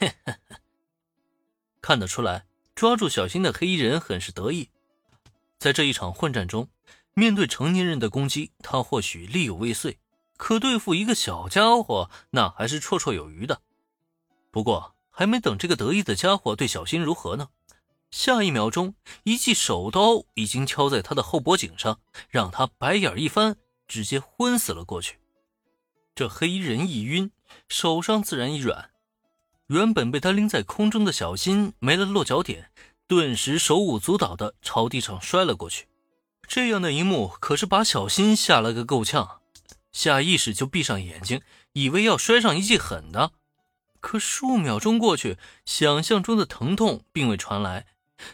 看得出来，抓住小新的黑衣人很是得意。在这一场混战中，面对成年人的攻击，他或许力有未遂，可对付一个小家伙，那还是绰绰有余的。不过，还没等这个得意的家伙对小新如何呢，下一秒钟，一记手刀已经敲在他的后脖颈上，让他白眼一翻，直接昏死了过去。这黑衣人一晕，手上自然一软，原本被他拎在空中的小新没了落脚点。顿时手舞足蹈的朝地上摔了过去，这样的一幕可是把小新吓了个够呛，下意识就闭上眼睛，以为要摔上一记狠的。可数秒钟过去，想象中的疼痛并未传来，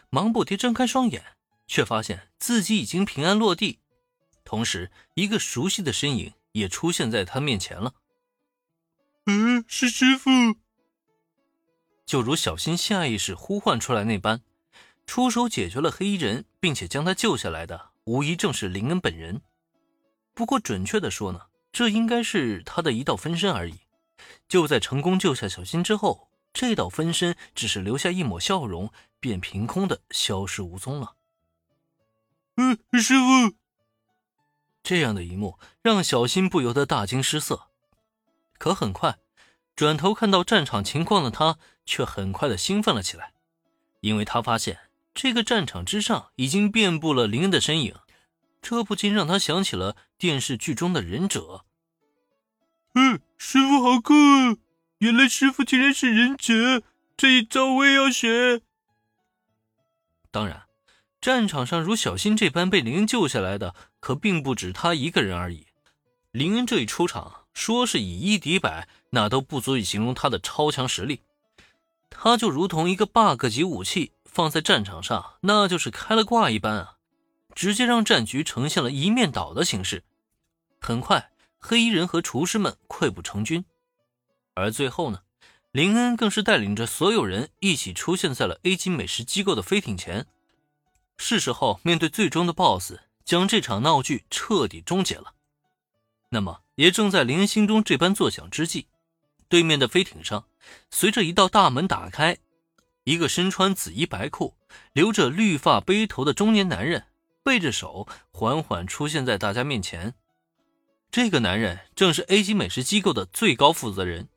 忙不迭睁开双眼，却发现自己已经平安落地，同时一个熟悉的身影也出现在他面前了。嗯，是师傅。就如小新下意识呼唤出来那般。出手解决了黑衣人，并且将他救下来的，无疑正是林恩本人。不过，准确的说呢，这应该是他的一道分身而已。就在成功救下小新之后，这道分身只是留下一抹笑容，便凭空的消失无踪了。嗯，师傅。这样的一幕让小新不由得大惊失色。可很快，转头看到战场情况的他，却很快的兴奋了起来，因为他发现。这个战场之上已经遍布了林恩的身影，这不禁让他想起了电视剧中的忍者。嗯，师傅好酷啊！原来师傅竟然是忍者，这一招我也要学。当然，战场上如小新这般被林恩救下来的，可并不止他一个人而已。林恩这一出场，说是以一敌百，那都不足以形容他的超强实力。他就如同一个 bug 级武器。放在战场上，那就是开了挂一般啊！直接让战局呈现了一面倒的形式。很快，黑衣人和厨师们溃不成军，而最后呢，林恩更是带领着所有人一起出现在了 A 级美食机构的飞艇前。是时候面对最终的 BOSS，将这场闹剧彻底终结了。那么，也正在林恩心中这般作想之际，对面的飞艇上，随着一道大门打开。一个身穿紫衣白裤、留着绿发背头的中年男人，背着手缓缓出现在大家面前。这个男人正是 A 级美食机构的最高负责人，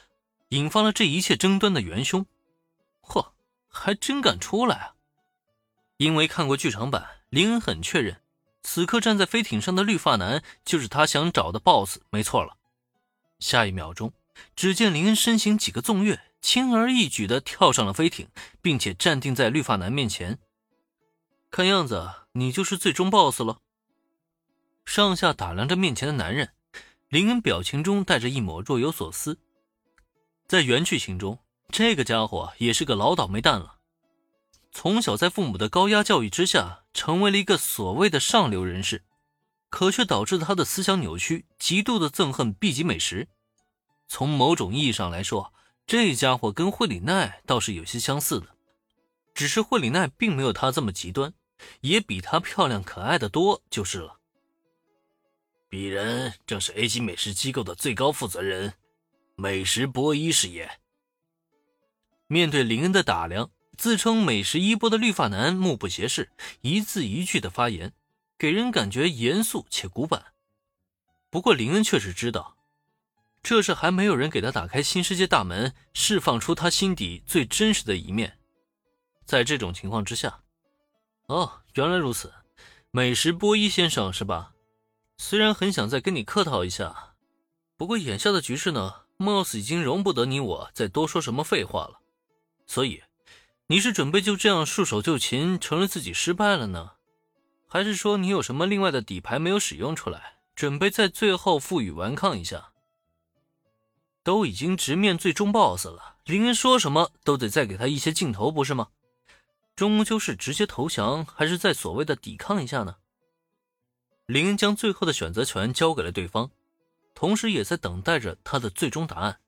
引发了这一切争端的元凶。嚯，还真敢出来啊！因为看过剧场版，林恩很确认，此刻站在飞艇上的绿发男就是他想找的 BOSS，没错了。下一秒钟，只见林恩身形几个纵跃。轻而易举地跳上了飞艇，并且站定在绿发男面前。看样子你就是最终 BOSS 了。上下打量着面前的男人，林恩表情中带着一抹若有所思。在原剧情中，这个家伙也是个老倒霉蛋了。从小在父母的高压教育之下，成为了一个所谓的上流人士，可却导致他的思想扭曲，极度的憎恨 B 级美食。从某种意义上来说，这家伙跟惠里奈倒是有些相似的，只是惠里奈并没有他这么极端，也比他漂亮可爱的多就是了。鄙人正是 A 级美食机构的最高负责人，美食波一是也。面对林恩的打量，自称美食一波的绿发男目不斜视，一字一句的发言，给人感觉严肃且古板。不过林恩却是知道。这是还没有人给他打开新世界大门，释放出他心底最真实的一面。在这种情况之下，哦，原来如此，美食波一先生是吧？虽然很想再跟你客套一下，不过眼下的局势呢，貌似已经容不得你我再多说什么废话了。所以，你是准备就这样束手就擒，承认自己失败了呢，还是说你有什么另外的底牌没有使用出来，准备在最后负隅顽抗一下？都已经直面最终 BOSS 了，林恩说什么都得再给他一些镜头，不是吗？终究是直接投降，还是在所谓的抵抗一下呢？林恩将最后的选择权交给了对方，同时也在等待着他的最终答案。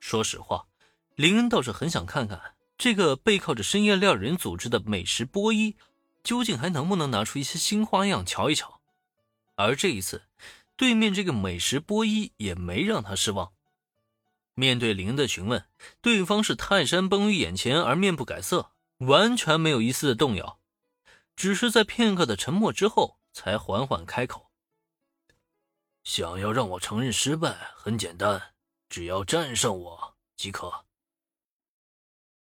说实话，林恩倒是很想看看这个背靠着深夜料理人组织的美食波一，究竟还能不能拿出一些新花样瞧一瞧。而这一次，对面这个美食波一也没让他失望。面对林的询问，对方是泰山崩于眼前而面不改色，完全没有一丝的动摇，只是在片刻的沉默之后，才缓缓开口：“想要让我承认失败，很简单，只要战胜我即可。”